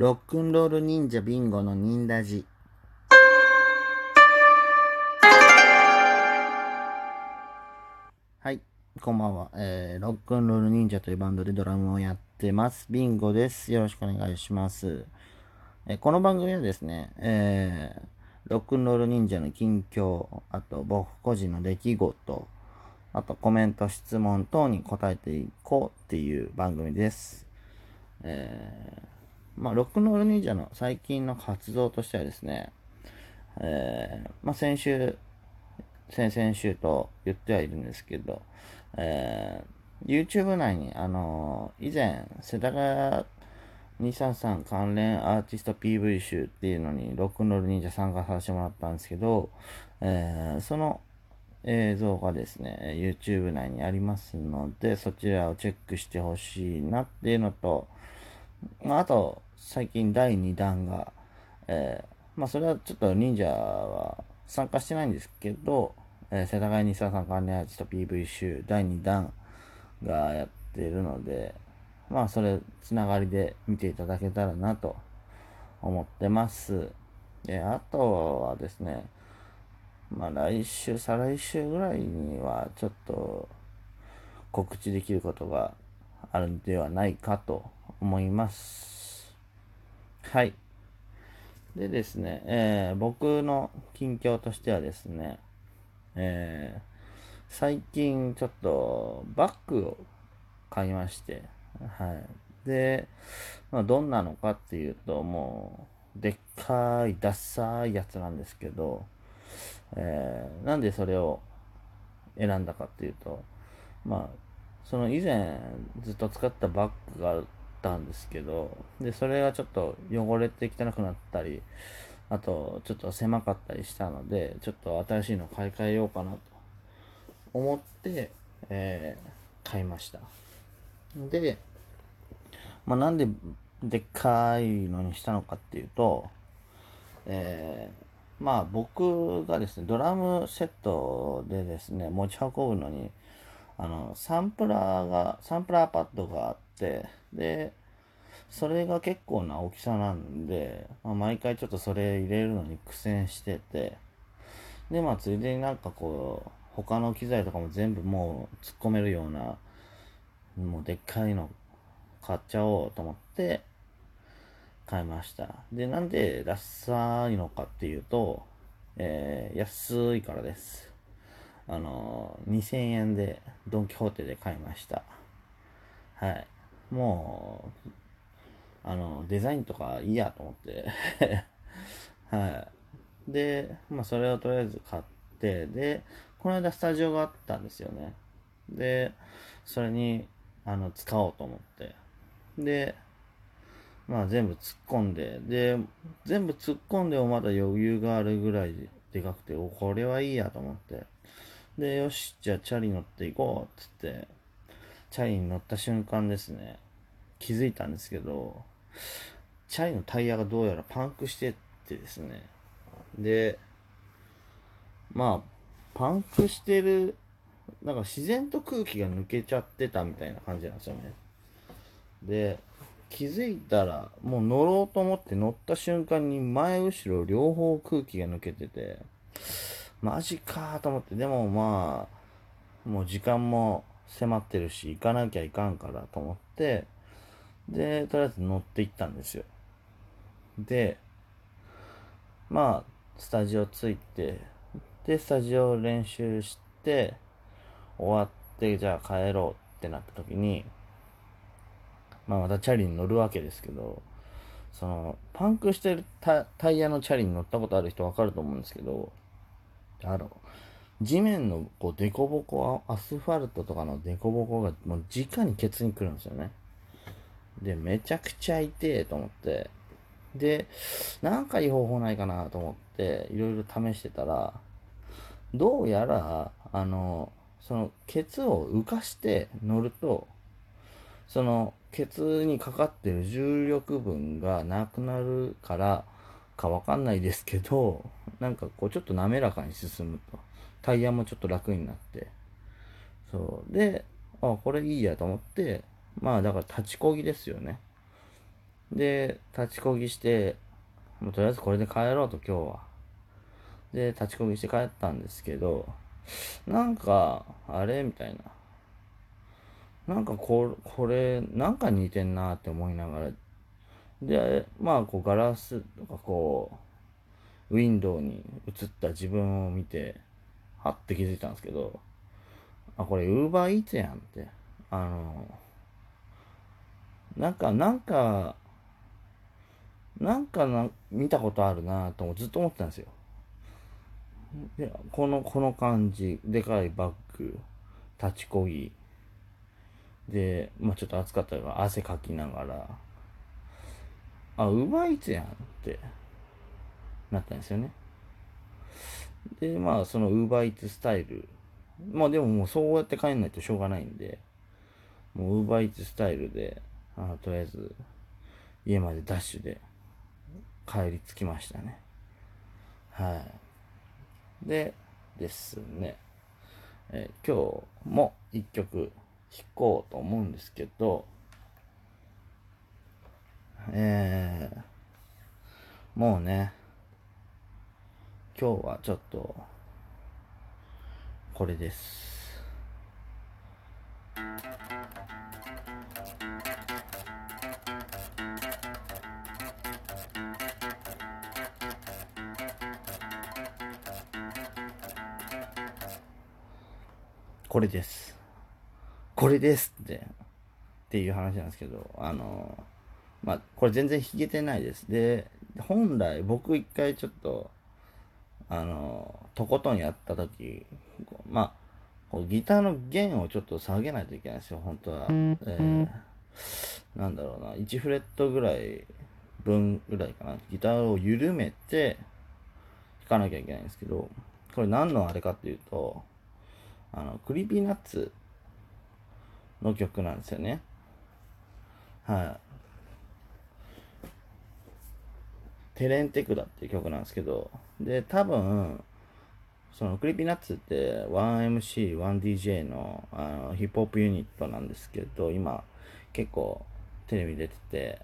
ロックンロール忍者ビンゴの忍ラジ。はい、こんばんは、えー。ロックンロール忍者というバンドでドラムをやってます。ビンゴです。よろしくお願いします。えー、この番組はですね、えー、ロックンロール忍者の近況、あと僕個人の出来事、あとコメント、質問等に答えていこうっていう番組です。えー、まあ、ロックンロール忍者の最近の活動としてはですね、えー、まあ、先週、先々週と言ってはいるんですけど、えー、YouTube 内に、あのー、以前、世田谷233関連アーティスト PV 集っていうのに、ロックンロール忍者参加させてもらったんですけど、えー、その映像がですね、YouTube 内にありますので、そちらをチェックしてほしいなっていうのと、まあ、あと、最近第2弾が、えー、まあ、それはちょっと忍者は参加してないんですけど、えー、世田谷西沢さん関連アーティスト PV 集第2弾がやってるので、まあ、それ、つながりで見ていただけたらなと思ってます。で、あとはですね、まあ、来週、再来週ぐらいには、ちょっと、告知できることがあるんではないかと思います。はい。でですね、えー、僕の近況としてはですね、えー、最近ちょっとバッグを買いまして、はい。で、まあ、どんなのかっていうと、もう、でっかい、ダッサいやつなんですけど、えー、なんでそれを選んだかっていうと、まあ、その以前ずっと使ったバッグがたんですけど、で、それがちょっと汚れて汚くなったり、あと、ちょっと狭かったりしたので、ちょっと新しいの買い替えようかなと思って、えー、買いました。で、まあ、なんででっかいのにしたのかっていうと、えー、まあ僕がですね、ドラムセットでですね、持ち運ぶのに、あの、サンプラーが、サンプラーパッドがあって、で、それが結構な大きさなんで、まあ、毎回ちょっとそれ入れるのに苦戦してて、で、まあついでになんかこう、他の機材とかも全部もう突っ込めるような、もうでっかいの買っちゃおうと思って買いました。で、なんでダッサいのかっていうと、えー、安いからです。あのー、2000円でドン・キホーテで買いました。はい。もう、あの、デザインとかいいやと思って はい。で、まあ、それをとりあえず買って、で、この間スタジオがあったんですよね。で、それに、あの、使おうと思って。で、まあ全部突っ込んで、で、全部突っ込んでもまだ余裕があるぐらいでかくて、お、これはいいやと思って。で、よし、じゃあチャリ乗っていこうっつって、チャリに乗った瞬間ですね、気づいたんですけど、チャリのタイヤがどうやらパンクしてってですね、で、まあ、パンクしてる、なんか自然と空気が抜けちゃってたみたいな感じなんですよね。で、気づいたら、もう乗ろうと思って乗った瞬間に前後ろ両方空気が抜けてて、マジかと思って、でもまあ、もう時間も迫ってるし、行かなきゃいかんからと思って、で、とりあえず乗って行ったんですよ。で、まあ、スタジオ着いて、で、スタジオ練習して、終わって、じゃあ帰ろうってなった時に、まあまたチャリに乗るわけですけど、その、パンクしてるタイヤのチャリに乗ったことある人わかると思うんですけど、あの、地面のこう、凸凹、アスファルトとかの凸凹がもう直にケツに来るんですよね。で、めちゃくちゃ痛えと思って、で、なんかいい方法ないかなと思って、いろいろ試してたら、どうやら、あの、その、ケツを浮かして乗ると、その、ケツにかかってる重力分がなくなるからかわかんないですけど、なんかこうちょっと滑らかに進むと。タイヤもちょっと楽になって。そう。で、あ、これいいやと思って、まあだから立ちこぎですよね。で、立ちこぎして、もうとりあえずこれで帰ろうと今日は。で、立ちこぎして帰ったんですけど、なんか、あれ？みたいな。なんかここれ、なんか似てんなって思いながら。で、まあ、こう、ガラスとかこう、ウィンドウに映った自分を見て、はって気づいたんですけど、あ、これ、ウーバーイーツやんって。あの、なんか、なんか、なんかな見たことあるなとずっと思ってたんですよ。でこの、この感じ、でかいバッグ、立ちこぎ、で、まあちょっと暑かったから汗かきながら、あ、うまいつやんってなったんですよね。で、まあそのウーバーイーツスタイル、まあでももうそうやって帰んないとしょうがないんで、もうウーバーイーツスタイルで、あとりあえず家までダッシュで帰り着きましたね。はい。で、ですね、え、今日も一曲弾こうと思うんですけど、えー、もうね、今日はちょっと、これです。これです。これですって、っていう話なんですけど、あの、まあ、これ全然弾けてないです。で、本来僕一回ちょっと、あの、とことんやった時、まあ、ギターの弦をちょっと下げないといけないんですよ、本当は。えー、なんだろうな、1フレットぐらい分ぐらいかな。ギターを緩めて弾かなきゃいけないんですけど、これ何のあれかっていうと、あの、 Creepy Nuts の曲なんですよね。はい。手練手管っていう曲なんですけど、で、多分、その Creepy Nuts って 1MC、1DJ のあのヒップホップユニットなんですけど、今結構テレビ出てて、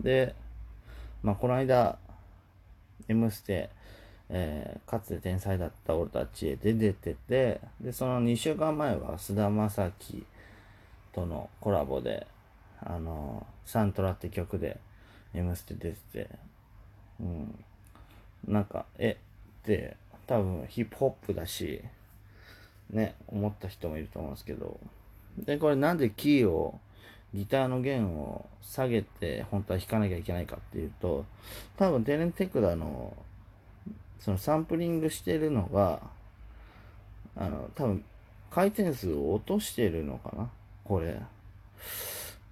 で、まあこの間、M ステ、えー、かつて天才だった俺たちへで出てて、で、その2週間前は菅田将暉とのコラボで、あのサントラって曲で M ステ出てて、うん、なんか、えって多分ヒップホップだし、ね、思った人もいると思うんですけど、で、これなんでキーを、ギターの弦を下げて本当は弾かなきゃいけないかっていうと、多分テレンテクダのそのサンプリングしてるのが、あの、多分、回転数を落としてるのかなこれ。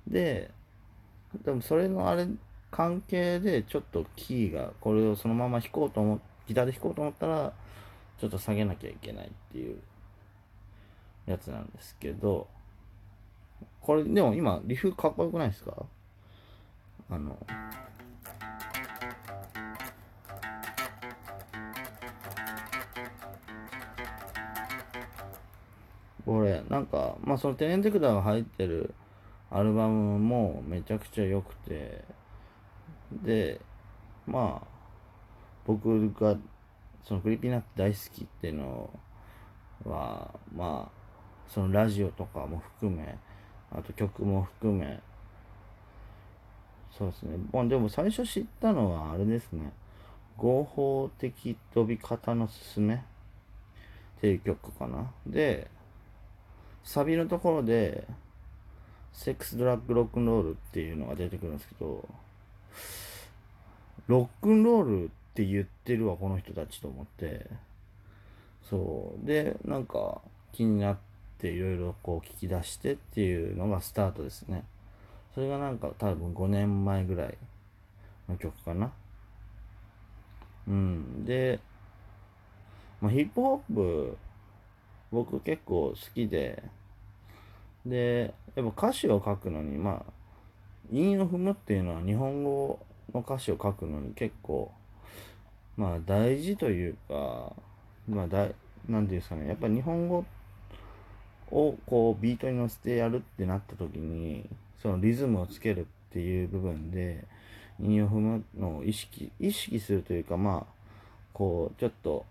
で、でもそれのあれ、関係でちょっとキーが、これをそのまま弾こうと思ギターで弾こうと思ったら、ちょっと下げなきゃいけないっていうやつなんですけど、これ、でも今、リフかっこよくないですか？あの、これ、なんか、まあそのテレンテクダが入ってるアルバムもめちゃくちゃ良くて、で、まあ、僕がその Creepy Nuts 大好きっていうのは、まあ、そのラジオとかも含め、あと曲も含め、そうですね。まあでも最初知ったのはあれですね。合法的飛び方のすすめ？っていう曲かな。で、サビのところで、 Sex、drug、rock'n'roll っていうのが出てくるんですけど、ロックンロールって言ってるわ、この人たちと思って、そう。で、なんか気になっていろいろこう聞き出してっていうのがスタートですね。それがなんか多分5年前ぐらいの曲かな。うん。で、まあ、ヒップホップ、僕結構好きで、で、やっぱ歌詞を書くのに、まあ、韻を踏むっていうのは日本語の歌詞を書くのに結構、まあ大事というか、まあだ、なんていうんですかね、やっぱ日本語をこうビートに乗せてやるってなった時に、そのリズムをつけるっていう部分で、韻を踏むのを意識、意識するというか、まあ、こう、ちょっと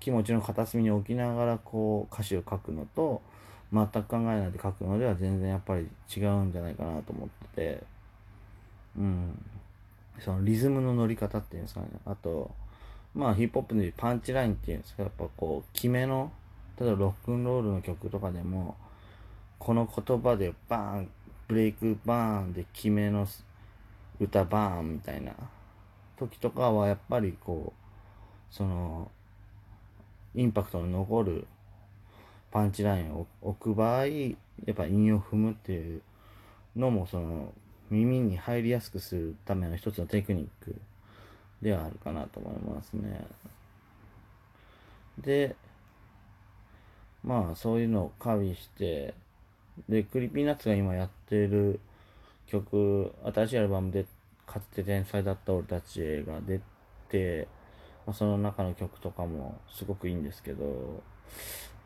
気持ちの片隅に置きながらこう歌詞を書くのと、全く考えないで書くのでは全然やっぱり違うんじゃないかなと思ってて、うん。そのリズムの乗り方っていうんですかね。あと、まあヒップホップでパンチラインっていうんですか、やっぱこう、決めの、例えばロックンロールの曲とかでも、この言葉でバーン、ブレイクバーンで決めの歌バーンみたいな時とかはやっぱりこう、その、インパクトの残るパンチラインを置く場合、やっぱ韻を踏むっていうのもその耳に入りやすくするための一つのテクニックではあるかなと思いますね。で、まあそういうのを加味して、で、 Creepy Nuts が今やってる曲、新しいアルバムで、かつて天才だった俺たちが出て、まあ、その中の曲とかもすごくいいんですけど、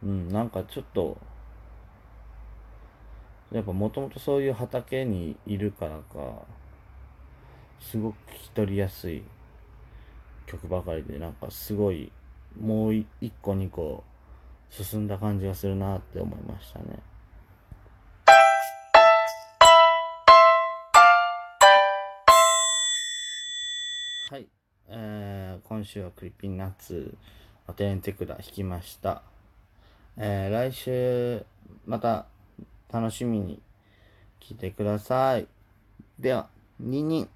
うん、なんかちょっと、やっぱもともとそういう畑にいるからか、すごく聞き取りやすい曲ばかりで、なんかすごい、もう一個二個進んだ感じがするなって思いましたね。はい。えー、今週はクリピンナッツ、アテンテクラ弾きました。えー、来週、また楽しみに来てください。では、ニンニン。